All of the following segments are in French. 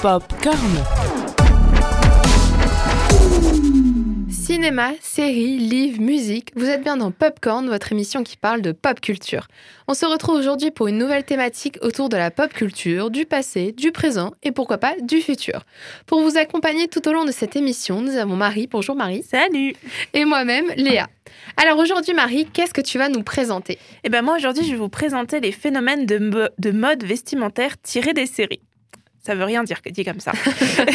Popcorn. Cinéma, séries, livres, musique, vous êtes bien dans Popcorn, votre émission qui parle de pop culture. On se retrouve aujourd'hui pour une nouvelle thématique autour de la pop culture, du passé, du présent et pourquoi pas du futur. Pour vous accompagner tout au long de cette émission, nous avons Marie. Bonjour Marie. Salut Et moi-même, Léa. Alors aujourd'hui Marie, qu'est-ce que tu vas nous présenter? Eh ben moi aujourd'hui je vais vous présenter les phénomènes de, mo- de mode vestimentaire tirés des séries. Ça veut rien dire dit comme ça.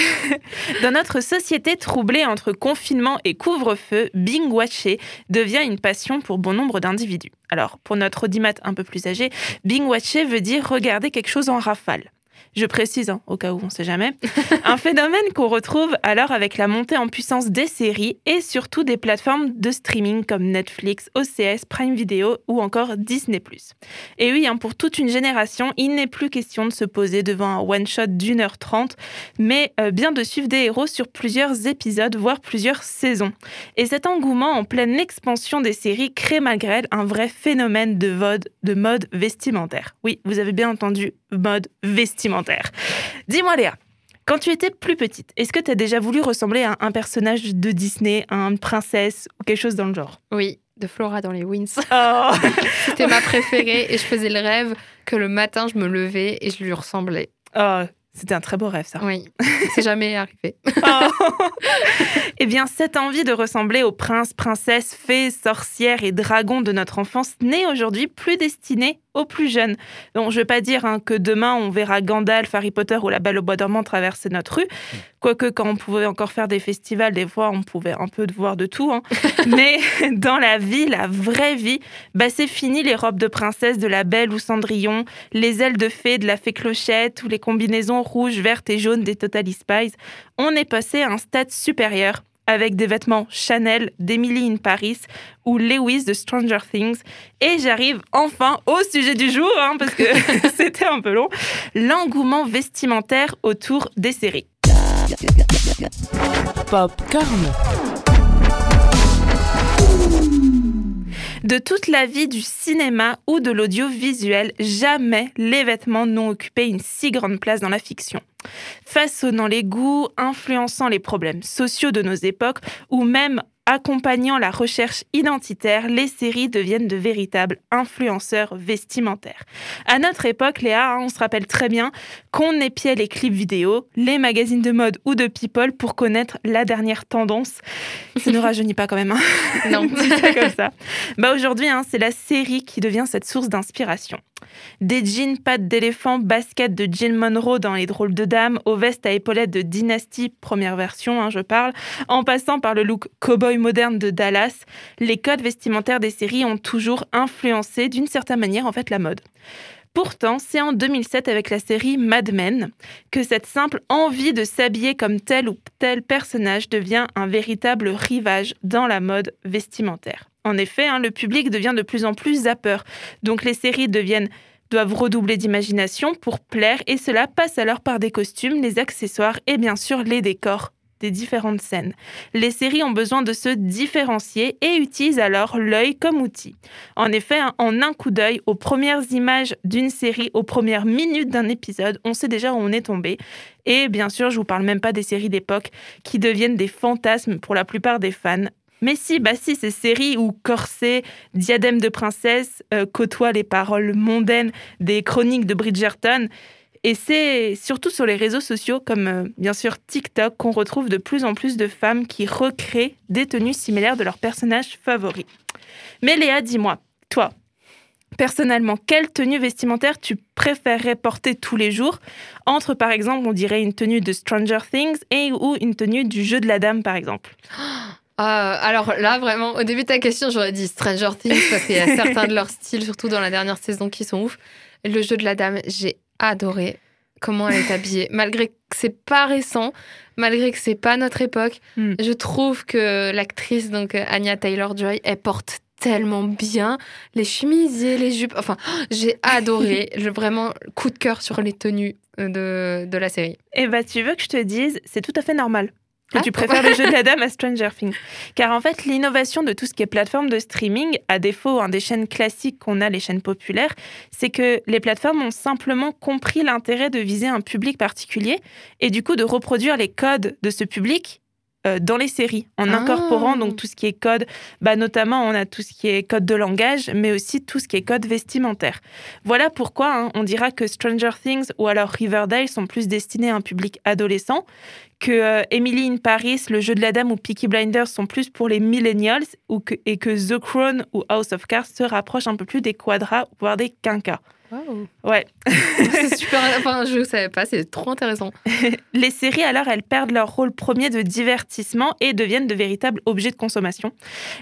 Dans notre société troublée entre confinement et couvre-feu, binge-watcher devient une passion pour bon nombre d'individus. Alors, pour notre audimat un peu plus âgé, binge-watcher veut dire regarder quelque chose en rafale. Je précise, hein, au cas où on ne sait jamais. Un phénomène qu'on retrouve alors avec la montée en puissance des séries et surtout des plateformes de streaming comme Netflix, OCS, Prime Video ou encore Disney+. Et oui, hein, pour toute une génération, il n'est plus question de se poser devant un one-shot d'une heure trente, mais euh, bien de suivre des héros sur plusieurs épisodes, voire plusieurs saisons. Et cet engouement en pleine expansion des séries crée malgré elle un vrai phénomène de, mode, de mode vestimentaire. Oui, vous avez bien entendu, mode vestimentaire. Dis-moi Léa, quand tu étais plus petite, est-ce que tu as déjà voulu ressembler à un personnage de Disney, à une princesse ou quelque chose dans le genre? Oui, de Flora dans les Wins. Oh C'était ma préférée et je faisais le rêve que le matin je me levais et je lui ressemblais. Oh, C'était un très beau rêve ça. Oui, c'est jamais arrivé. Oh. eh bien, cette envie de ressembler aux princes, princesses, fées, sorcières et dragons de notre enfance n'est aujourd'hui plus destinée aux plus jeunes. Donc, je ne veux pas dire hein, que demain on verra Gandalf, Harry Potter ou la Belle au Bois dormant traverser notre rue. Quoique, quand on pouvait encore faire des festivals, des fois on pouvait un peu voir de tout. hein. Mais dans la vie, la vraie vie, bah, c'est fini les robes de princesse de la Belle ou Cendrillon, les ailes de fée de la fée Clochette ou les combinaisons rouges, vertes et jaunes des Totally Spies. On est passé à un stade supérieur avec des vêtements Chanel d'Emily in Paris ou Lewis de Stranger Things. Et j'arrive enfin au sujet du jour, hein, parce que c'était un peu long, l'engouement vestimentaire autour des séries. Popcorn. De toute la vie du cinéma ou de l'audiovisuel, jamais les vêtements n'ont occupé une si grande place dans la fiction. Façonnant les goûts, influençant les problèmes sociaux de nos époques ou même accompagnant la recherche identitaire, les séries deviennent de véritables influenceurs vestimentaires. À notre époque, Léa, hein, on se rappelle très bien qu'on épiait les clips vidéo, les magazines de mode ou de people pour connaître la dernière tendance. Ça ne rajeunit pas quand même. hein. Non. Comme ça. Bah aujourd'hui, hein, c'est la série qui devient cette source d'inspiration. Des jeans pattes d'éléphant, baskets de Jill Monroe dans Les Drôles de Dames, aux vestes à épaulettes de Dynasty, première version, hein, je parle, en passant par le look cowboy moderne de Dallas, les codes vestimentaires des séries ont toujours influencé d'une certaine manière en fait la mode. Pourtant, c'est en 2007 avec la série Mad Men que cette simple envie de s'habiller comme tel ou tel personnage devient un véritable rivage dans la mode vestimentaire. En effet, hein, le public devient de plus en plus zappeur, donc les séries doivent redoubler d'imagination pour plaire et cela passe alors par des costumes, les accessoires et bien sûr les décors des différentes scènes. Les séries ont besoin de se différencier et utilisent alors l'œil comme outil. En effet, hein, en un coup d'œil, aux premières images d'une série, aux premières minutes d'un épisode, on sait déjà où on est tombé. Et bien sûr, je vous parle même pas des séries d'époque qui deviennent des fantasmes pour la plupart des fans. Mais si, bah si, ces séries où corset, diadème de princesse euh, côtoient les paroles mondaines des chroniques de Bridgerton. Et c'est surtout sur les réseaux sociaux, comme euh, bien sûr TikTok, qu'on retrouve de plus en plus de femmes qui recréent des tenues similaires de leurs personnages favoris. Mais Léa, dis-moi, toi, personnellement, quelle tenue vestimentaire tu préférerais porter tous les jours? Entre, par exemple, on dirait une tenue de Stranger Things et ou une tenue du jeu de la dame, par exemple Euh, alors là, vraiment, au début de ta question, j'aurais dit Stranger Things parce qu'il y a certains de leur style, surtout dans la dernière saison, qui sont ouf. Le jeu de la dame, j'ai adoré comment elle est habillée. Malgré que c'est pas récent, malgré que c'est pas notre époque, Hmm. je trouve que l'actrice, donc euh, Anya Taylor-Joy, elle porte tellement bien les chemisiers, les jupes. Enfin, j'ai adoré. Je, vraiment, coup de cœur sur les tenues euh, de, de la série. Eh bah, tu veux que je te dise, c'est tout à fait normal. Que Ah. tu préfères le jeu de la dame à Stranger Things. Car en fait, l'innovation de tout ce qui est plateforme de streaming, à défaut hein, des chaînes classiques qu'on a, les chaînes populaires, c'est que les plateformes ont simplement compris l'intérêt de viser un public particulier et du coup de reproduire les codes de ce public euh, dans les séries, en Ah. incorporant donc tout ce qui est code, bah, notamment on a tout ce qui est code de langage, mais aussi tout ce qui est code vestimentaire. Voilà pourquoi hein, on dira que Stranger Things ou alors Riverdale sont plus destinés à un public adolescent, que euh, Emily in Paris, le jeu de la dame ou Peaky Blinders sont plus pour les millennials, ou et que The Crown ou House of Cards se rapprochent un peu plus des quadras, voire des quinquas. Wow. Ouais. c'est super. Enfin, je savais pas, c'est trop intéressant. Les séries, alors, elles perdent leur rôle premier de divertissement et deviennent de véritables objets de consommation.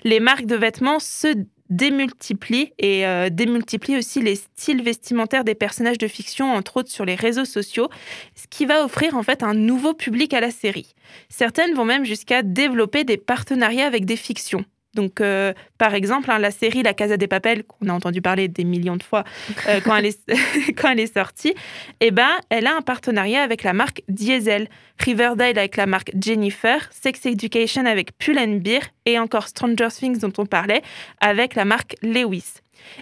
Les marques de vêtements se démultiplient et euh, démultiplient aussi les styles vestimentaires des personnages de fiction, entre autres sur les réseaux sociaux, ce qui va offrir en fait un nouveau public à la série. Certaines vont même jusqu'à développer des partenariats avec des fictions. Donc, euh, par exemple, hein, la série La Casa des Papel, qu'on a entendu parler des millions de fois euh, quand, elle est, sortie, eh ben, elle a un partenariat avec la marque Diesel, Riverdale avec la marque Jennifer, Sex Education avec Pull&Bear et encore Stranger Things dont on parlait avec la marque Lewis.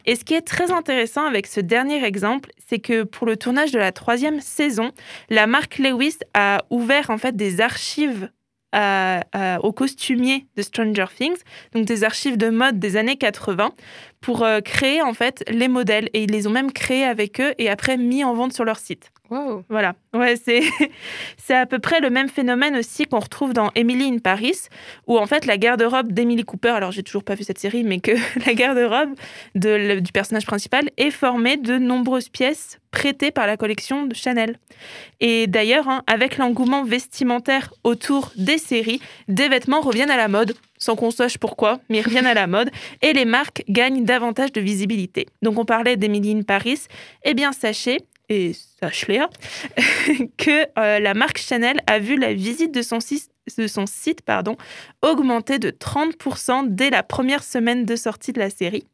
Et ce qui est très intéressant avec ce dernier exemple, c'est que pour le tournage de la troisième saison, la marque Lewis a ouvert en fait des archives à- aux costumiers de Stranger Things, donc des archives de mode des années 80, pour euh, créer en fait les modèles. Et ils les ont même créés avec eux et après mis en vente sur leur site. Voilà, ouais, c'est à peu près le même phénomène aussi qu'on retrouve dans Emily in Paris, où en fait la garde-robe d'Emily Cooper, alors j'ai toujours pas vu cette série, mais que la garde-robe du personnage principal est formée de nombreuses pièces prêtées par la collection de Chanel. Et d'ailleurs, hein, avec l'engouement vestimentaire autour des séries, des vêtements reviennent à la mode, sans qu'on sache pourquoi, mais ils reviennent à la mode, et les marques gagnent davantage de visibilité. Donc on parlait d'Emily in Paris, eh bien sachez, et sachez que euh, la marque Chanel a vu la visite de son, sis- de son site pardon, augmenter de 30% dès la première semaine de sortie de la série.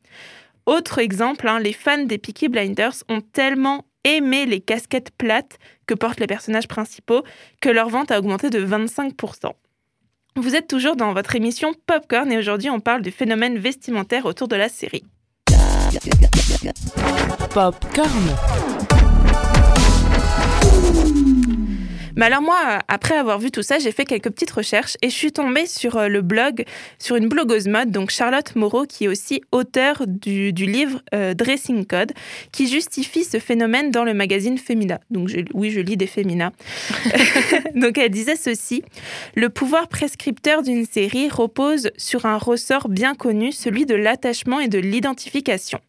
Autre exemple, hein, les fans des Peaky Blinders ont tellement aimé les casquettes plates que portent les personnages principaux que leur vente a augmenté de 25%. Vous êtes toujours dans votre émission Popcorn et aujourd'hui on parle du phénomène vestimentaire autour de la série. Popcorn. Mais alors moi, euh, après avoir vu tout ça, j'ai fait quelques petites recherches et je suis tombée sur euh, le blog, sur une blogueuse mode, donc Charlotte Moreau, qui est aussi auteure du, du livre euh, Dressing Code, qui justifie ce phénomène dans le magazine Femina. Donc je- oui, je lis des Femina. donc elle disait ceci, le pouvoir prescripteur d'une série repose sur un ressort bien connu, celui de l'attachement et de l'identification.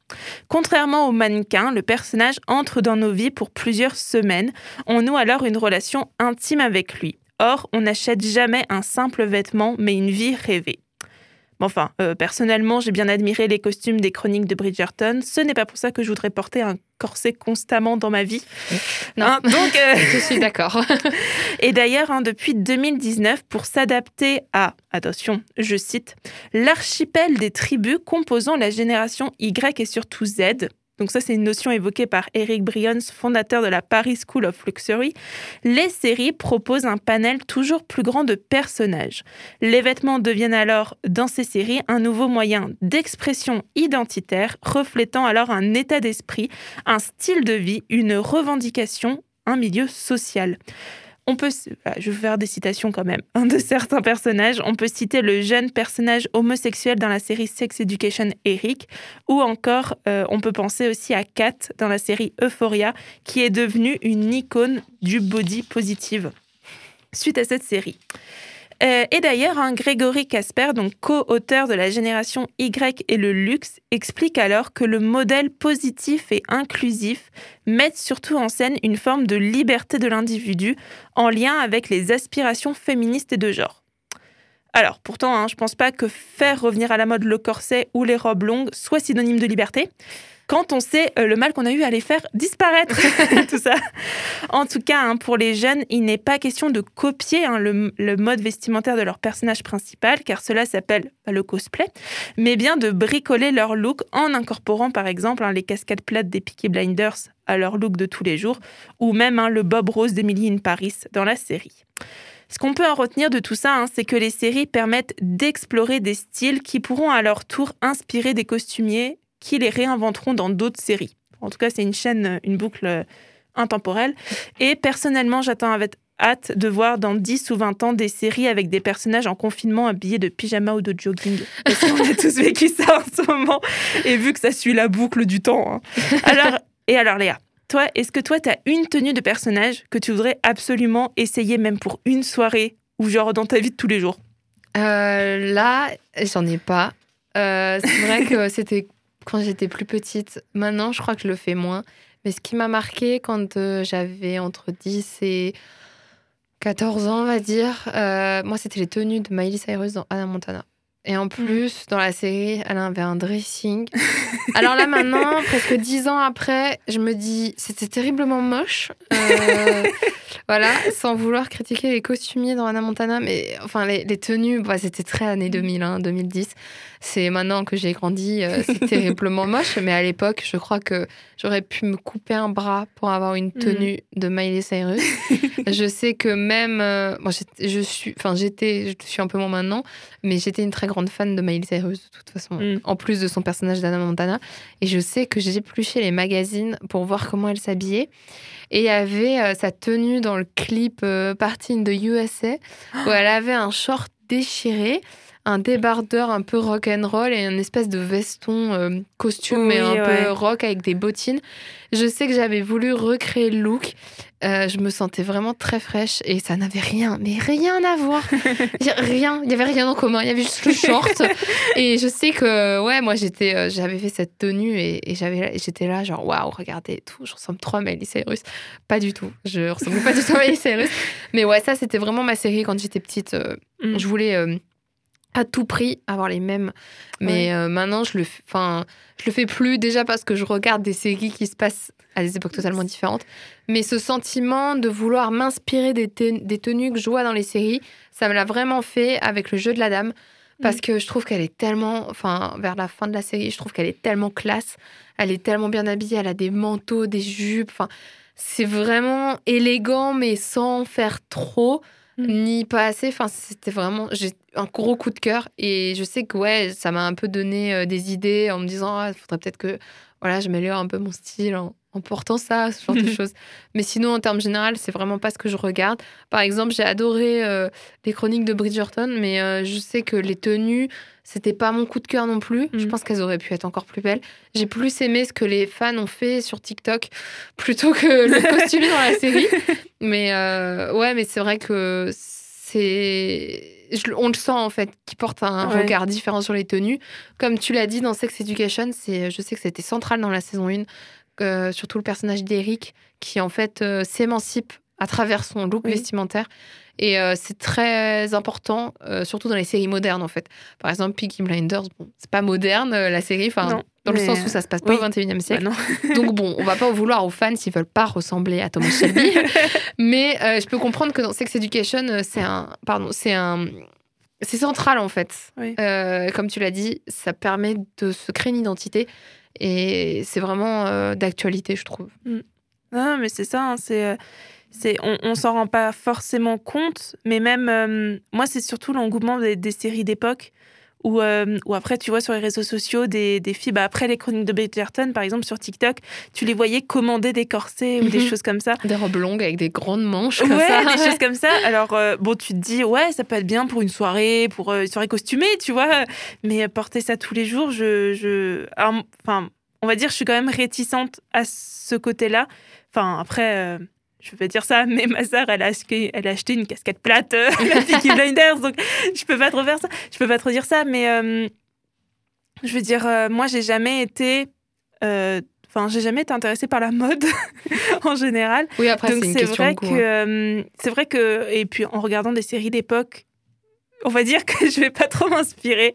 Contrairement au mannequin, le personnage entre dans nos vies pour plusieurs semaines, on noue alors une relation intime avec lui. Or, on n'achète jamais un simple vêtement, mais une vie rêvée. Enfin, euh, personnellement, j'ai bien admiré les costumes des chroniques de Bridgerton. Ce n'est pas pour ça que je voudrais porter un corset constamment dans ma vie. Non. Hein, donc, euh, Je suis d'accord. et d'ailleurs, hein, depuis 2019, pour s'adapter à, attention, je cite, l'archipel des tribus composant la génération Y et surtout Z. Donc ça, c'est une notion évoquée par Eric Bryons, fondateur de la Paris School of Luxury. Les séries proposent un panel toujours plus grand de personnages. Les vêtements deviennent alors, dans ces séries, un nouveau moyen d'expression identitaire, reflétant alors un état d'esprit, un style de vie, une revendication, un milieu social. On peut, voilà, je vais faire des citations quand même, hein, de certains personnages. On peut citer le jeune personnage homosexuel dans la série Sex Education, Eric, ou encore euh, on peut penser aussi à Kat dans la série Euphoria, qui est devenue une icône du body positive suite à cette série. Euh, et d'ailleurs, hein, Grégory Casper, donc co-auteur de la génération Y et le luxe, explique alors que le modèle positif et inclusif met surtout en scène une forme de liberté de l'individu en lien avec les aspirations féministes et de genre. Alors, pourtant, hein, je pense pas que faire revenir à la mode le corset ou les robes longues soit synonyme de liberté. Quand on sait euh, le mal qu'on a eu à les faire disparaître, tout ça. En tout cas, hein, pour les jeunes, il n'est pas question de copier hein, le, le mode vestimentaire de leur personnage principal, car cela s'appelle le cosplay, mais bien de bricoler leur look en incorporant par exemple hein, les cascades plates des Peaky Blinders à leur look de tous les jours, ou même le Bob Rose d'Emily in Paris dans la série. Ce qu'on peut en retenir de tout ça, hein, c'est que les séries permettent d'explorer des styles qui pourront à leur tour inspirer des costumiers qui les réinventeront dans d'autres séries. En tout cas, c'est une chaîne, une boucle intemporelle. Et personnellement, j'attends avec hâte de voir dans 10 ou 20 ans des séries avec des personnages en confinement habillés de pyjama ou de jogging. Parce qu'on a tous vécu ça en ce moment. Et vu que ça suit la boucle du temps. Hein. Alors, et alors, Léa, toi, est-ce que toi, tu as une tenue de personnage que tu voudrais absolument essayer, même pour une soirée ou genre dans ta vie de tous les jours? Euh, Là, j'en ai pas. Euh, c'est vrai que c'était quand j'étais plus petite. Maintenant, je crois que je le fais moins. Mais ce qui m'a marqué quand euh, j'avais entre 10 et 14 ans, on va dire, moi, c'était les tenues de Miley Cyrus dans Anna Montana. Et en plus, dans la série, elle avait un dressing. Alors là, maintenant, presque dix ans après, je me dis, c'était terriblement moche. Euh, voilà, sans vouloir critiquer les costumiers dans Anna Montana, mais enfin, les, tenues, bah, c'était très années 2000, hein, 2010. C'est maintenant que j'ai grandi, euh, c'est terriblement moche, mais à l'époque, je crois que j'aurais pu me couper un bras pour avoir une tenue mm. de Miley Cyrus. je sais que même, euh, je suis, enfin, j'étais, je suis un peu moins maintenant, mais j'étais une très grande fan de Miley Cyrus de toute façon, mm. en plus de son personnage d'Anna Montana. Et je sais que j'ai épluché les magazines pour voir comment elle s'habillait. Et il y avait euh, sa tenue dans le clip Party in the USA, où elle avait un short déchiré un débardeur un peu rock and roll et un espèce de veston euh, costume mais un peu rock avec des bottines. Je sais que j'avais voulu recréer le look. Euh, je me sentais vraiment très fraîche et ça n'avait rien, mais rien à voir. rien, il y avait rien en commun. Il y avait juste le short. et je sais que ouais, moi j'étais, euh, j'avais fait cette tenue et, j'avais, j'étais là genre waouh, regardez tout, je ressemble trop à Miley Cyrus. Pas du tout, je ressemble pas du tout à Miley Cyrus. Mais ouais, ça c'était vraiment ma série quand j'étais petite. Mm. Je voulais à tout prix avoir les mêmes. Mais euh, maintenant, je le, enfin, je le fais plus déjà parce que je regarde des séries qui se passent à des époques totalement différentes. Mais ce sentiment de vouloir m'inspirer des, des, tenues que je vois dans les séries, ça me l'a vraiment fait avec le jeu de la dame. Parce mm. que je trouve qu'elle est tellement, enfin, vers la fin de la série, je trouve qu'elle est tellement classe. Elle est tellement bien habillée. Elle a des manteaux, des jupes. Enfin, c'est vraiment élégant, mais sans faire trop. Mm. ni pas assez. Enfin, c'était vraiment j'ai un gros coup de cœur et je sais que ouais, ça m'a un peu donné euh, des idées en me disant ah, faudrait peut-être que voilà, je m'améliore un peu mon style en, portant ça, ce genre de choses. Mais sinon, en termes général, c'est vraiment pas ce que je regarde. Par exemple, j'ai adoré euh, les chroniques de Bridgerton, mais euh, je sais que les tenues, c'était pas mon coup de cœur non plus. Je mm. pense qu'elles auraient pu être encore plus belles. J'ai plus aimé ce que les fans ont fait sur TikTok plutôt que le costume dans la série. Mais euh, ouais, mais c'est vrai que c'est. On le sent en fait, qui porte un regard différent sur les tenues. Comme tu l'as dit dans Sex Education, c'est, je sais que c'était central dans la saison 1, surtout le personnage d'Eric, qui en fait euh, s'émancipe à travers son look vestimentaire. Et euh, c'est très important, euh, surtout dans les séries modernes en fait. Par exemple, Peaky Blinders, bon, c'est pas moderne la série, enfin dans le sens où ça se passe pas au 21e siècle. Bah, Donc bon, on va pas en vouloir aux fans s'ils veulent pas ressembler à Thomas Shelby. mais je peux comprendre que dans Sex Education, c'est un, pardon, c'est un, c'est central en fait. comme tu l'as dit, ça permet de se créer une identité et c'est vraiment d'actualité, je trouve. Mm. Non, mais c'est ça, hein, c'est on, on s'en rend pas forcément compte, mais même euh, moi, c'est surtout l'engouement des, séries d'époque où, euh, après, tu vois sur les réseaux sociaux des, filles, bah, après les chroniques de Bridgerton, par exemple sur TikTok, tu les voyais commander des corsets ou des mhm. choses comme ça. Des robes longues avec des grandes manches comme ouais, des choses comme ça. Alors, euh, bon, tu te dis, ouais, ça peut être bien pour une soirée, pour une soirée costumée, tu vois, mais porter ça tous les jours, je. je enfin, on va dire, je suis quand même réticente à ce côté-là. Enfin, après je vais dire ça, mais ma sœur, elle a acheté, elle a acheté une casquette plate, euh, la Peaky Blinders, donc je peux pas trop faire ça, je peux pas trop dire ça, mais euh, je veux dire, euh, moi, j'ai jamais été, enfin, j'ai jamais été intéressée par la mode en général. Oui, après, c'est une question vrai que, c'est vrai que, et puis en regardant des séries d'époque, on va dire que je vais pas trop m'inspirer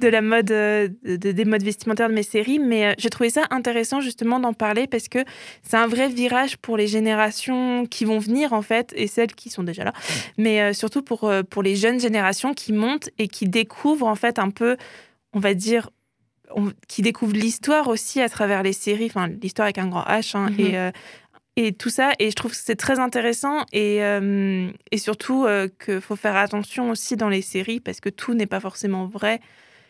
de la mode, euh, des modes vestimentaires de mes séries, mais euh, j'ai trouvé ça intéressant justement d'en parler parce que c'est un vrai virage pour les générations qui vont venir en fait et celles qui sont déjà là, mais euh, surtout pour, pour les jeunes générations qui montent et qui découvrent en fait un peu, on va dire, qui découvrent l'histoire aussi à travers les séries, enfin l'histoire avec un grand H, hein, mm-hmm. et et tout ça. Et je trouve que c'est très intéressant et, euh, et surtout euh, qu'il faut faire attention aussi dans les séries parce que tout n'est pas forcément vrai.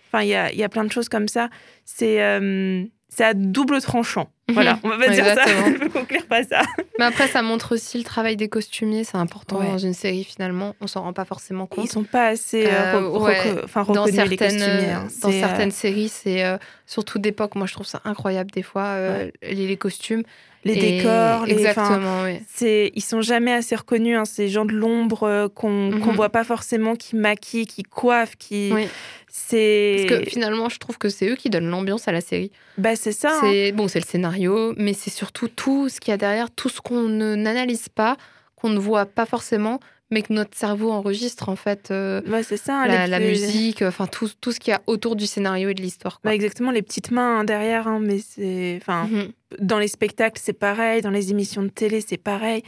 Enfin, il y a, y a, plein de choses comme ça. C'est euh, à double tranchant. Mhm. Voilà, on va pas dire ça, je veux conclure pas ça. Mais après, ça montre aussi le travail des costumiers, c'est important dans une série finalement, on s'en rend pas forcément compte. Ils sont pas assez euh, enfin, reconnus, dans certaines, les costumiers. Hein. Dans certaines séries, c'est surtout d'époque, moi je trouve ça incroyable des fois, les, les, costumes les décors, les, exactement, oui. c'est ils sont jamais assez reconnus hein, ces gens de l'ombre euh, qu'on ne mhm. voit pas forcément, qui maquillent, qui coiffent, qui c'est parce que finalement je trouve que c'est eux qui donnent l'ambiance à la série. Bah c'est ça. C'est hein. bon, c'est le scénario, mais c'est surtout tout ce qu'il y a derrière, tout ce qu'on n'analyse pas, qu'on ne voit pas forcément, mais que notre cerveau enregistre en fait. Euh, c'est ça. La, musique, enfin tout, tout ce qu'il y a autour du scénario et de l'histoire. Bah, exactement, les petites mains hein, derrière, hein, mais c'est, enfin, mhm. dans les spectacles c'est pareil, dans les émissions de télé c'est pareil.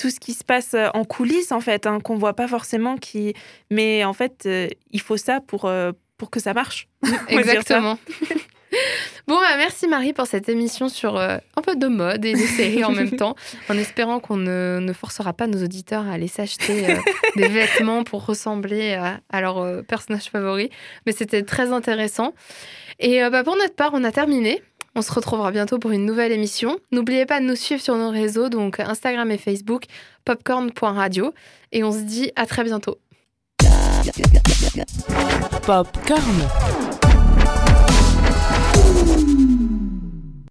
Tout ce qui se passe euh, en coulisses en fait, hein, qu'on voit pas forcément, qui, mais en fait euh, il faut ça pour pour que ça marche. Exactement. Bon, bah, merci Marie pour cette émission sur euh, un peu de mode et de séries en même temps, en espérant qu'on ne, forcera pas nos auditeurs à aller s'acheter euh, des vêtements pour ressembler à, à leur euh, personnage favori. Mais c'était très intéressant. Et bah, pour notre part, on a terminé. On se retrouvera bientôt pour une nouvelle émission. N'oubliez pas de nous suivre sur nos réseaux, donc Instagram et Facebook, popcorn.radio. Et on se dit à très bientôt. Popcorn